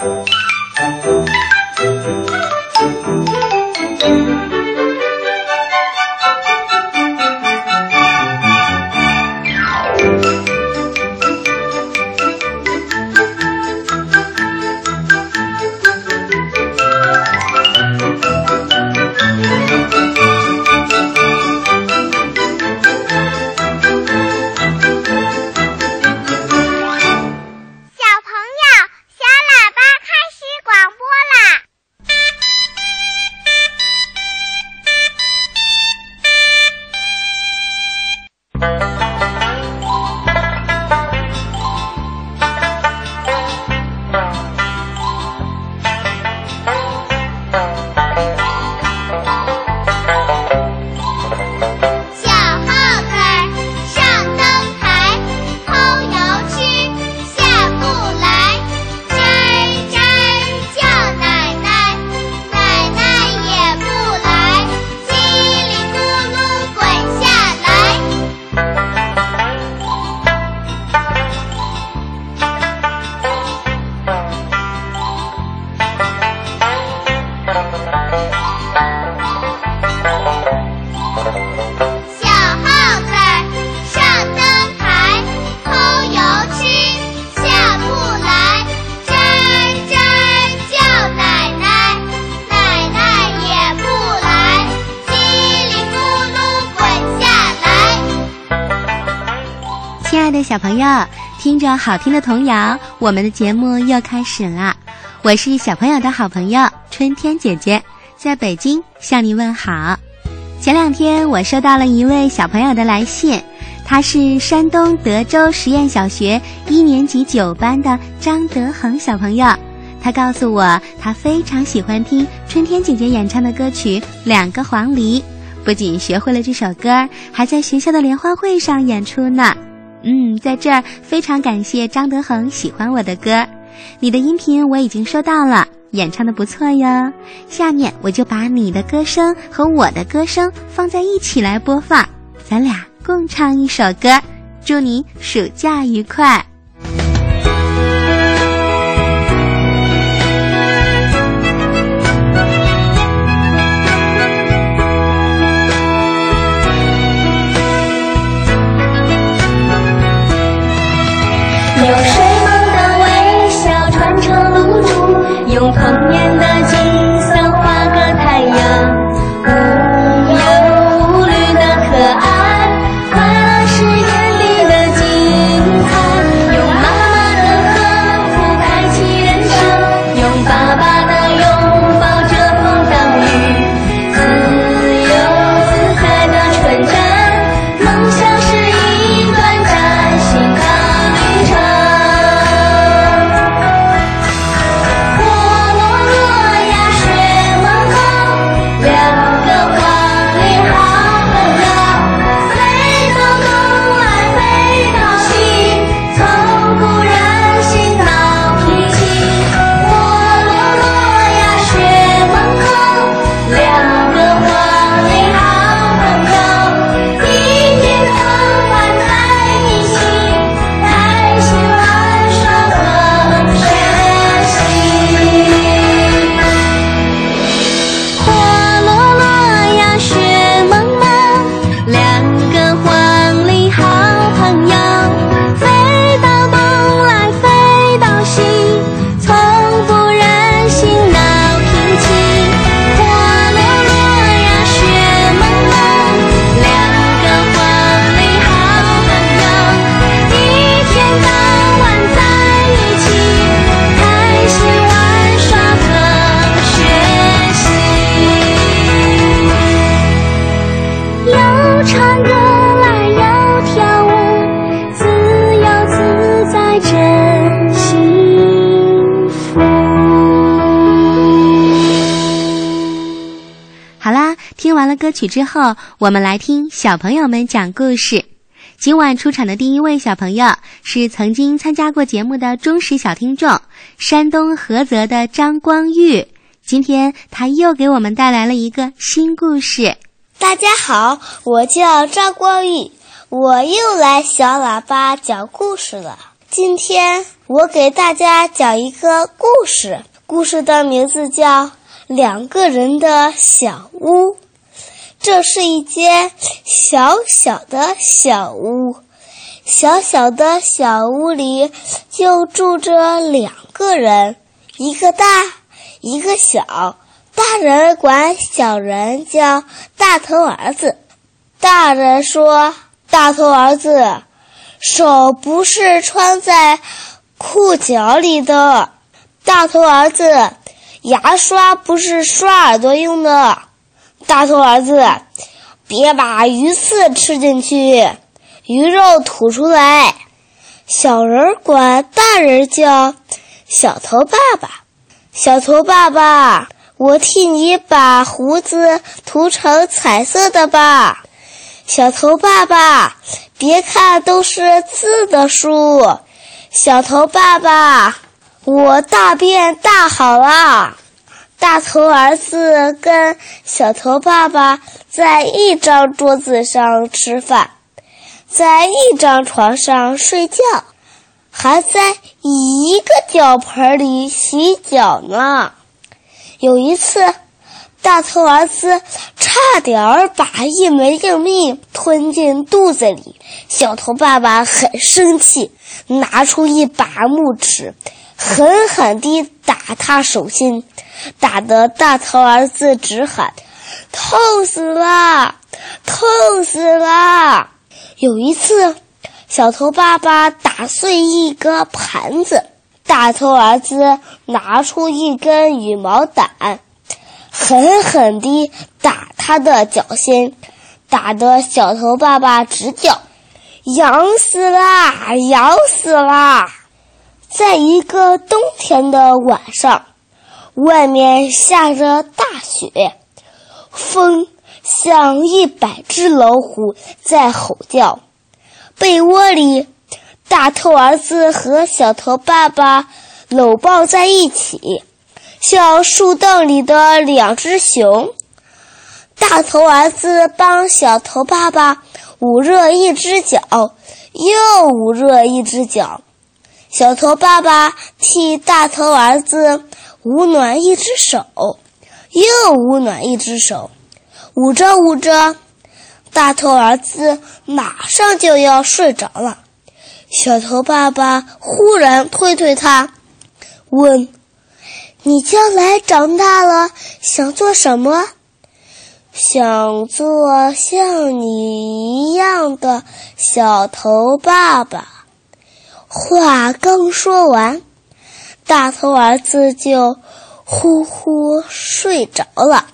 Thank you. 小朋友，听着好听的童谣，我们的节目又开始了。我是小朋友的好朋友春天姐姐，在北京向你问好。前两天我收到了一位小朋友的来信，他是山东德州实验小学一年级九班的张德恒小朋友。他告诉我，他非常喜欢听春天姐姐演唱的歌曲《两个黄鹂》，不仅学会了这首歌，还在学校的联欢会上演出呢。嗯，在这儿非常感谢张德恒喜欢我的歌，你的音频我已经收到了，演唱的不错哟。下面我就把你的歌声和我的歌声放在一起来播放，咱俩共唱一首歌，祝你暑假愉快。曲之后，我们来听小朋友们讲故事。今晚出场的第一位小朋友是曾经参加过节目的忠实小听众，山东菏泽的张光玉。今天他又给我们带来了一个新故事。大家好，我叫张光玉，我又来小喇叭讲故事了。今天我给大家讲一个故事，故事的名字叫《两个人的小屋》。这是一间小小的小屋，小小的小屋里就住着两个人，一个大，一个小。大人管小人叫大头儿子。大人说：“大头儿子，手不是穿在。”裤脚里的大头儿子，牙刷不是刷耳朵用的。大头儿子，别把鱼刺吃进去，鱼肉吐出来。小人管大人叫小头爸爸。小头爸爸，我替你把胡子涂成彩色的吧。小头爸爸，别看都是字的书。小头爸爸，我大便大好了。大头儿子跟小头爸爸在一张桌子上吃饭，在一张床上睡觉，还在一个脚盆里洗脚呢。有一次，大头儿子差点儿把一枚硬币吞进肚子里，小头爸爸很生气。拿出一把木尺，狠狠地打他手心，打得大头儿子直喊：“痛死了，痛死了！”有一次，小头爸爸打碎一个盘子，大头儿子拿出一根羽毛掸，狠狠地打他的脚心，打得小头爸爸直叫。痒死啦！痒死啦！在一个冬天的晚上，外面下着大雪，风像一百只老虎在吼叫。被窝里，大头儿子和小头爸爸搂抱在一起，像树洞里的两只熊。大头儿子帮小头爸爸。捂热一只脚，又捂热一只脚。小头爸爸替大头儿子捂暖一只手，又捂暖一只手。捂着捂着，大头儿子马上就要睡着了。小头爸爸忽然推推他，问：“你将来长大了想做什么？”想做像你一样的小头爸爸。话刚说完，大头儿子就呼呼睡着了。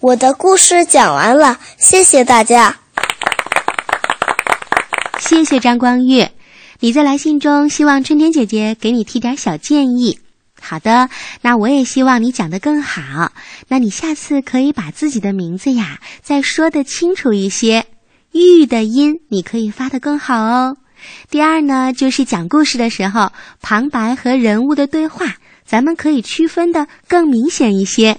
我的故事讲完了，谢谢大家。谢谢张光玉，你在来信中希望春天姐姐给你提点小建议。好的，那我也希望你讲得更好。那你下次可以把自己的名字呀再说得清楚一些，玉的音你可以发得更好哦。第二呢，就是讲故事的时候，旁白和人物的对话，咱们可以区分的更明显一些。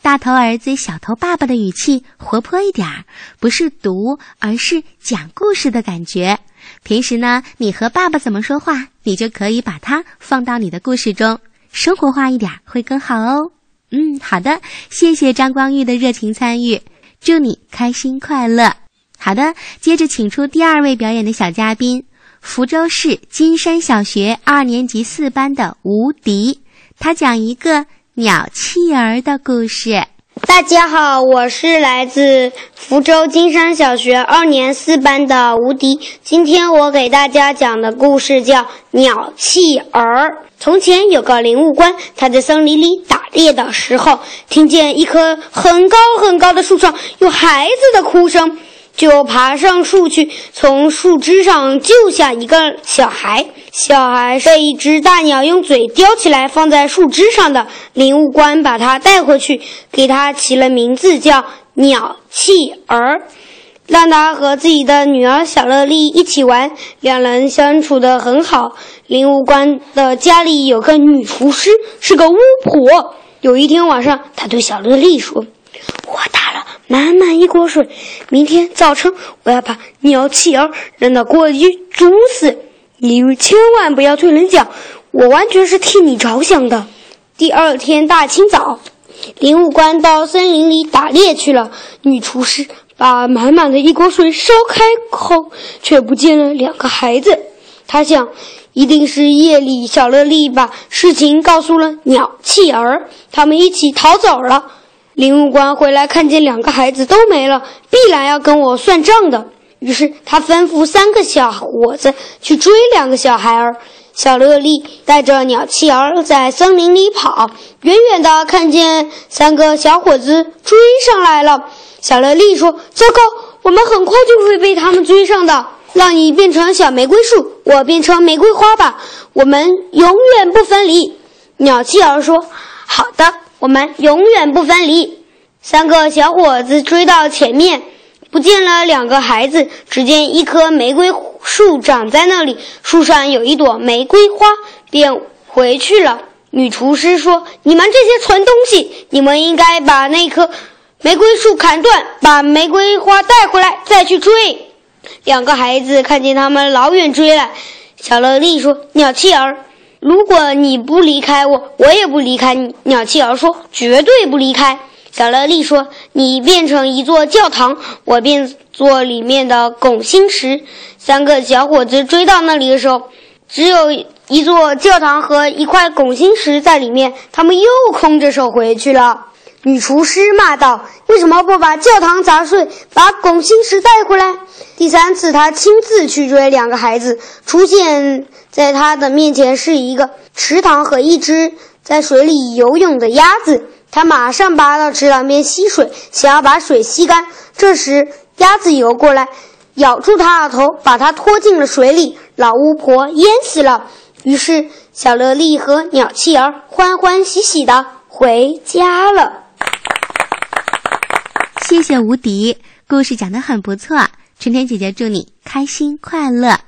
大头儿子、小头爸爸的语气活泼一点儿，不是读，而是讲故事的感觉。平时呢，你和爸爸怎么说话，你就可以把它放到你的故事中。生活化一点会更好哦。嗯，好的，谢谢张光玉的热情参与，祝你开心快乐。好的，接着请出第二位表演的小嘉宾，福州市金山小学二年级四班的吴迪，他讲一个鸟弃儿的故事。大家好，我是来自福州金山小学二年四班的吴迪，今天我给大家讲的故事叫《鸟弃儿》。从前有个灵物官，他在森林里打猎的时候，听见一棵很高很高的树上有孩子的哭声，就爬上树去，从树枝上救下一个小孩。小孩被一只大鸟用嘴叼起来，放在树枝上的。林务官把他带回去，给他起了名字，叫鸟弃儿。让他和自己的女儿小乐丽一起玩，两人相处得很好。林武官的家里有个女厨师，是个巫婆。有一天晚上，他对小乐丽说：“我打了满满一锅水，明天早晨我要把鸟弃儿扔到锅里煮死。你千万不要对人讲，我完全是替你着想的。第二天大清早，林务官到森林里打猎去了。女厨师把满满的一锅水烧开后，却不见了两个孩子。他想，一定是夜里小乐丽把事情告诉了鸟弃儿，他们一起逃走了。林务官回来看见两个孩子都没了，必然要跟我算账的。于是他吩咐三个小伙子去追两个小孩儿。小乐丽带着鸟妻儿在森林里跑，远远的看见三个小伙子追上来了。小乐丽说：“糟糕，我们很快就会被他们追上的。让你变成小玫瑰树，我变成玫瑰花吧，我们永远不分离。”鸟妻儿说：“好的，我们永远不分离。”三个小伙子追到前面。不见了两个孩子，只见一棵玫瑰树长在那里，树上有一朵玫瑰花，便回去了。女厨师说：“你们这些蠢东西，你们应该把那棵玫瑰树砍断，把玫瑰花带回来，再去追。”两个孩子看见他们老远追来，小乐丽说：“鸟企儿，如果你不离开我，我也不离开你。”鸟气儿说：“绝对不离开。”小乐丽说：“你变成一座教堂，我变做里面的拱心石。”三个小伙子追到那里的时候，只有一座教堂和一块拱心石在里面，他们又空着手回去了。女厨师骂道：“为什么不把教堂砸碎，把拱心石带回来？”第三次，他亲自去追两个孩子，出现在他的面前是一个池塘和一只在水里游泳的鸭子。他马上爬到池塘边吸水，想要把水吸干。这时，鸭子游过来，咬住他的头，把他拖进了水里。老巫婆淹死了。于是，小乐丽和鸟企儿欢欢喜喜的回家了。谢谢无敌，故事讲得很不错。春天姐姐祝你开心快乐。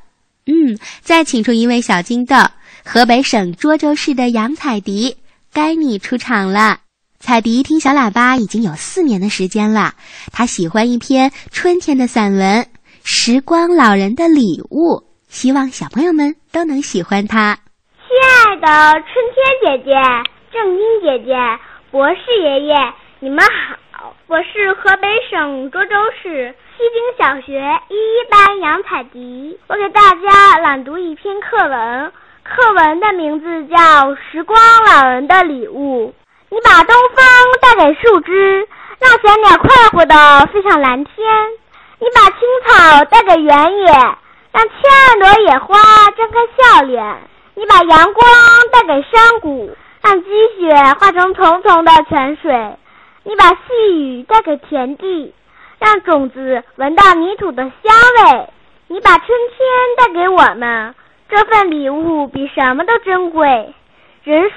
嗯，再请出一位小金豆，河北省涿州市的杨彩迪，该你出场了。彩迪听小喇叭已经有四年的时间了，他喜欢一篇春天的散文《时光老人的礼物》，希望小朋友们都能喜欢它。亲爱的春天姐姐、正音姐姐、博士爷爷，你们好！我是河北省涿州市西京小学一一班杨彩迪，我给大家朗读一篇课文，课文的名字叫《时光老人的礼物》。你把东风带给树枝，让小鸟快活地飞上蓝天；你把青草带给原野，让千万朵野花张开笑脸；你把阳光带给山谷，让积雪化成淙淙的泉水；你把细雨带给田地，让种子闻到泥土的香味；你把春天带给我们，这份礼物比什么都珍贵。人说。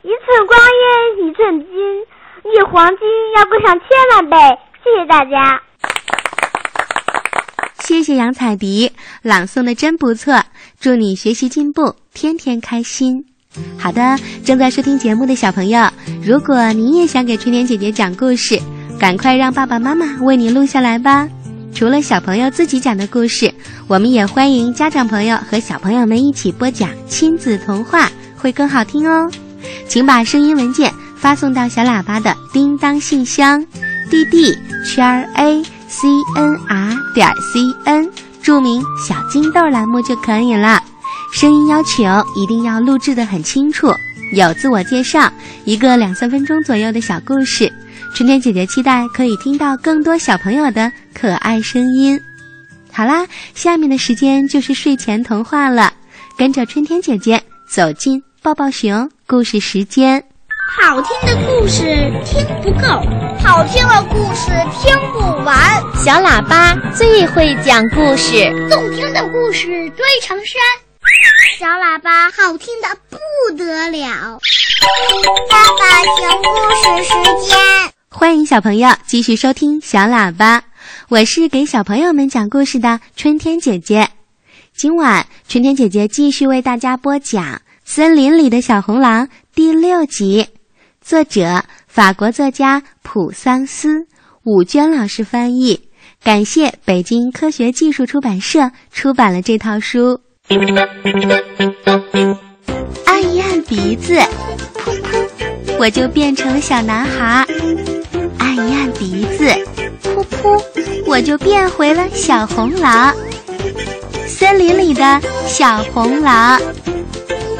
一寸光阴一寸金，一黄金要贵上千万倍。谢谢大家，谢谢杨彩迪朗诵的真不错，祝你学习进步，天天开心。好的，正在收听节目的小朋友，如果你也想给春天姐姐讲故事，赶快让爸爸妈妈为你录下来吧。除了小朋友自己讲的故事，我们也欢迎家长朋友和小朋友们一起播讲亲子童话，会更好听哦。请把声音文件发送到小喇叭的叮当信箱，dd 圈 a c n r 点 c n，注明“小金豆”栏目就可以了。声音要求一定要录制的很清楚，有自我介绍，一个两三分钟左右的小故事。春天姐姐期待可以听到更多小朋友的可爱声音。好啦，下面的时间就是睡前童话了，跟着春天姐姐走进。抱抱熊故事时间，好听的故事听不够，好听的故事听不完。小喇叭最会讲故事，动听的故事堆成山。小喇叭好听的不得了。抱抱熊故事时间，欢迎小朋友继续收听小喇叭，我是给小朋友们讲故事的春天姐姐。今晚春天姐姐继续为大家播讲。森林里的小红狼第六集，作者法国作家普桑斯，武娟老师翻译。感谢北京科学技术出版社出版了这套书。按一按鼻子，噗噗，我就变成了小男孩；按一按鼻子，噗噗，我就变回了小红狼。森林里的小红狼，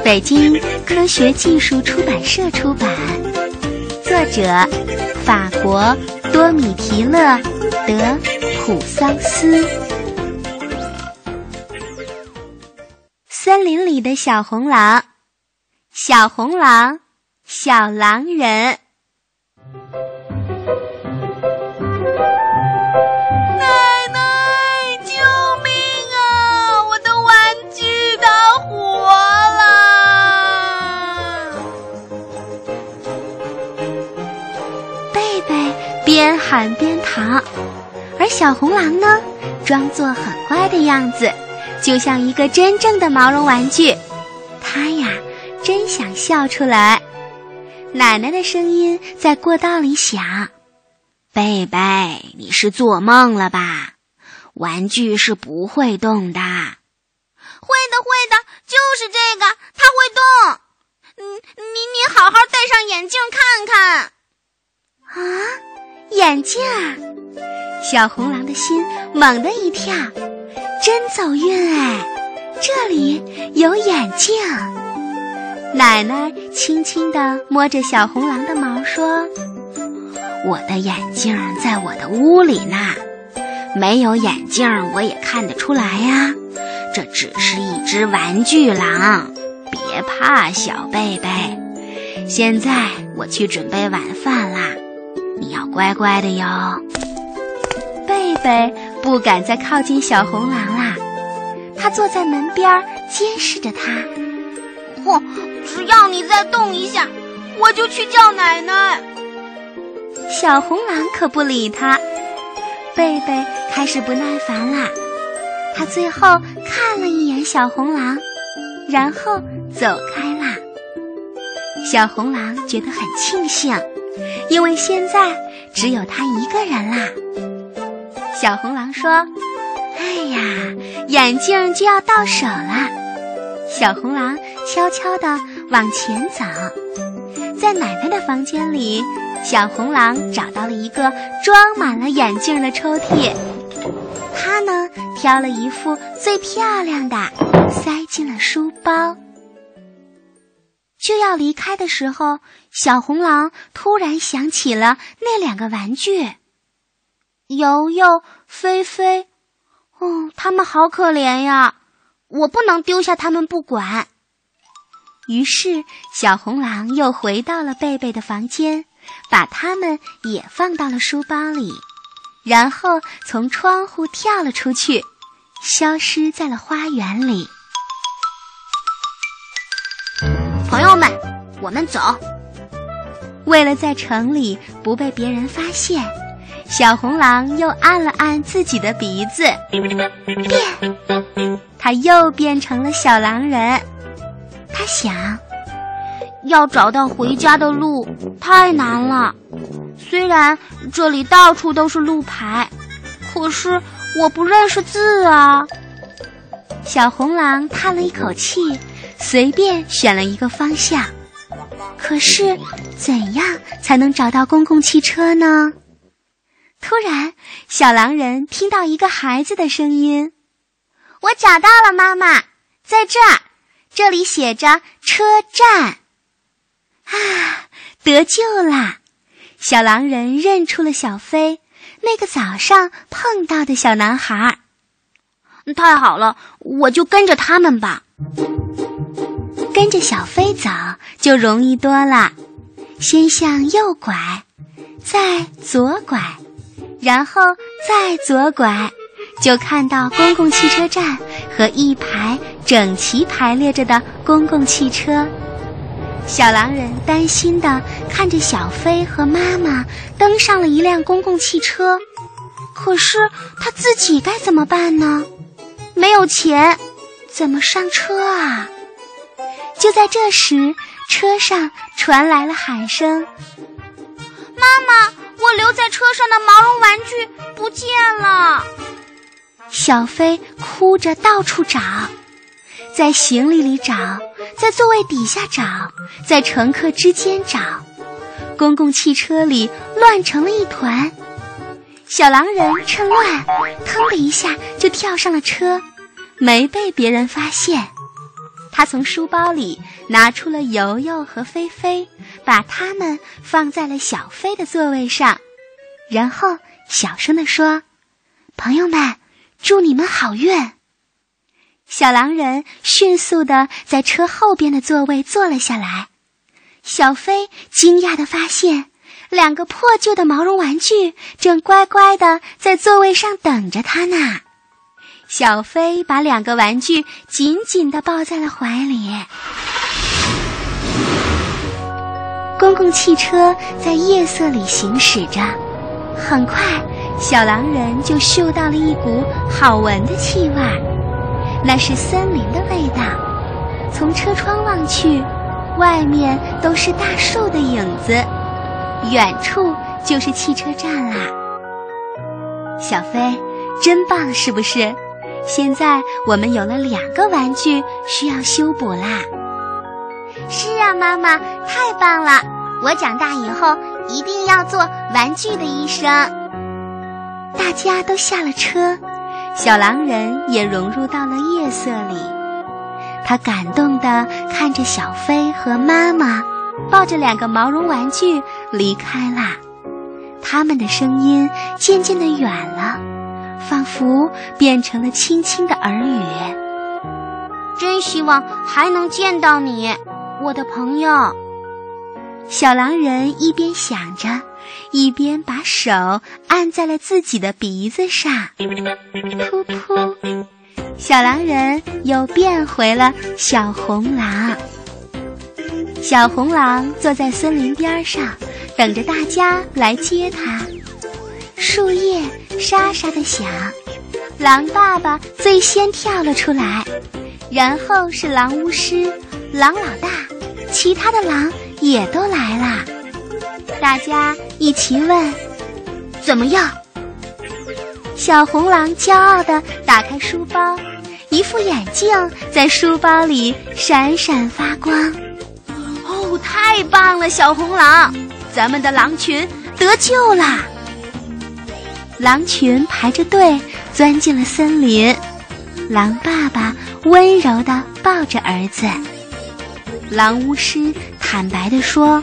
北京科学技术出版社出版，作者法国多米提勒·德普桑斯。森林里的小红狼，小红狼，小狼人。奶奶，救命啊！我的玩具它活了！贝贝边喊边逃，而小红狼呢，装作很乖的样子。就像一个真正的毛绒玩具，他呀，真想笑出来。奶奶的声音在过道里响：“贝贝，你是做梦了吧？玩具是不会动的。”“会的，会的，就是这个，它会动。”“嗯你你，好好戴上眼镜看看。”“啊，眼镜！”小红狼的心猛地一跳。真走运哎！这里有眼镜。奶奶轻轻地摸着小红狼的毛说：“我的眼镜在我的屋里呢，没有眼镜我也看得出来呀。这只是一只玩具狼，别怕，小贝贝。现在我去准备晚饭啦，你要乖乖的哟，贝贝。”不敢再靠近小红狼啦，他坐在门边监视着它。嚯！只要你再动一下，我就去叫奶奶。小红狼可不理他。贝贝开始不耐烦啦，他最后看了一眼小红狼，然后走开啦。小红狼觉得很庆幸，因为现在只有他一个人啦。小红狼说：“哎呀，眼镜就要到手了。”小红狼悄悄地往前走，在奶奶的房间里，小红狼找到了一个装满了眼镜的抽屉。他呢，挑了一副最漂亮的，塞进了书包。就要离开的时候，小红狼突然想起了那两个玩具。游游、菲菲，哦，他们好可怜呀！我不能丢下他们不管。于是，小红狼又回到了贝贝的房间，把他们也放到了书包里，然后从窗户跳了出去，消失在了花园里。朋友们，我们走。为了在城里不被别人发现。小红狼又按了按自己的鼻子，变，它又变成了小狼人。他想，要找到回家的路太难了。虽然这里到处都是路牌，可是我不认识字啊。小红狼叹了一口气，随便选了一个方向。可是，怎样才能找到公共汽车呢？突然，小狼人听到一个孩子的声音：“我找到了，妈妈，在这儿，这里写着车站。”啊，得救啦！小狼人认出了小飞，那个早上碰到的小男孩。太好了，我就跟着他们吧。跟着小飞走就容易多了，先向右拐，再左拐。然后再左拐，就看到公共汽车站和一排整齐排列着的公共汽车。小狼人担心地看着小飞和妈妈登上了一辆公共汽车，可是他自己该怎么办呢？没有钱，怎么上车啊？就在这时，车上传来了喊声：“妈妈！”我留在车上的毛绒玩具不见了，小飞哭着到处找，在行李里找，在座位底下找，在乘客之间找，公共汽车里乱成了一团。小狼人趁乱，腾的一下就跳上了车，没被别人发现。他从书包里拿出了游游和菲菲，把它们放在了小飞的座位上，然后小声地说：“朋友们，祝你们好运。”小狼人迅速地在车后边的座位坐了下来。小飞惊讶地发现。两个破旧的毛绒玩具正乖乖的在座位上等着他呢。小飞把两个玩具紧紧的抱在了怀里。公共汽车在夜色里行驶着，很快，小狼人就嗅到了一股好闻的气味，那是森林的味道。从车窗望去，外面都是大树的影子。远处就是汽车站啦，小飞，真棒，是不是？现在我们有了两个玩具需要修补啦。是啊，妈妈，太棒了！我长大以后一定要做玩具的医生。大家都下了车，小狼人也融入到了夜色里，他感动地看着小飞和妈妈抱着两个毛绒玩具。离开啦，他们的声音渐渐的远了，仿佛变成了轻轻的耳语。真希望还能见到你，我的朋友。小狼人一边想着，一边把手按在了自己的鼻子上。噗噗，小狼人又变回了小红狼。小红狼坐在森林边上。等着大家来接他，树叶沙沙的响，狼爸爸最先跳了出来，然后是狼巫师、狼老大，其他的狼也都来了。大家一起问：“怎么样？”小红狼骄傲地打开书包，一副眼镜在书包里闪闪发光。哦，太棒了，小红狼！咱们的狼群得救啦！狼群排着队钻进了森林，狼爸爸温柔地抱着儿子。狼巫师坦白地说：“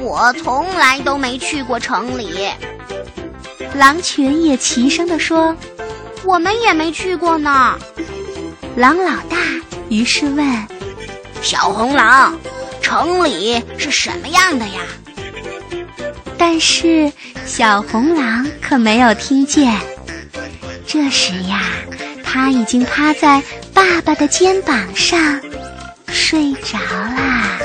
我从来都没去过城里。”狼群也齐声地说：“我们也没去过呢。”狼老大于是问：“小红狼，城里是什么样的呀？”但是小红狼可没有听见。这时呀，他已经趴在爸爸的肩膀上睡着啦。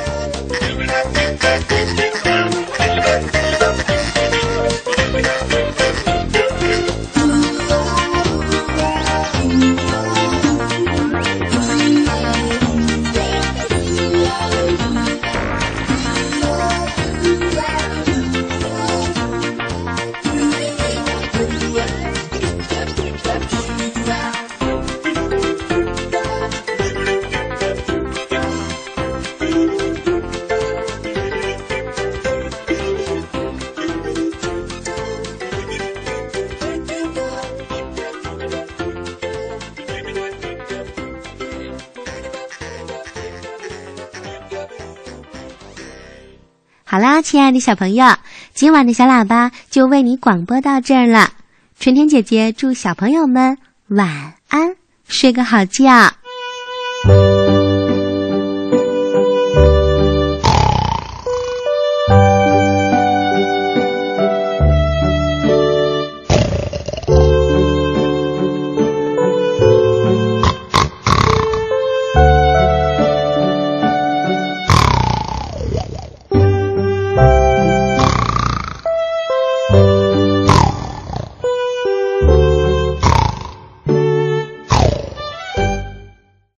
好啦，亲爱的小朋友，今晚的小喇叭就为你广播到这儿了。春天姐姐祝小朋友们晚安，睡个好觉。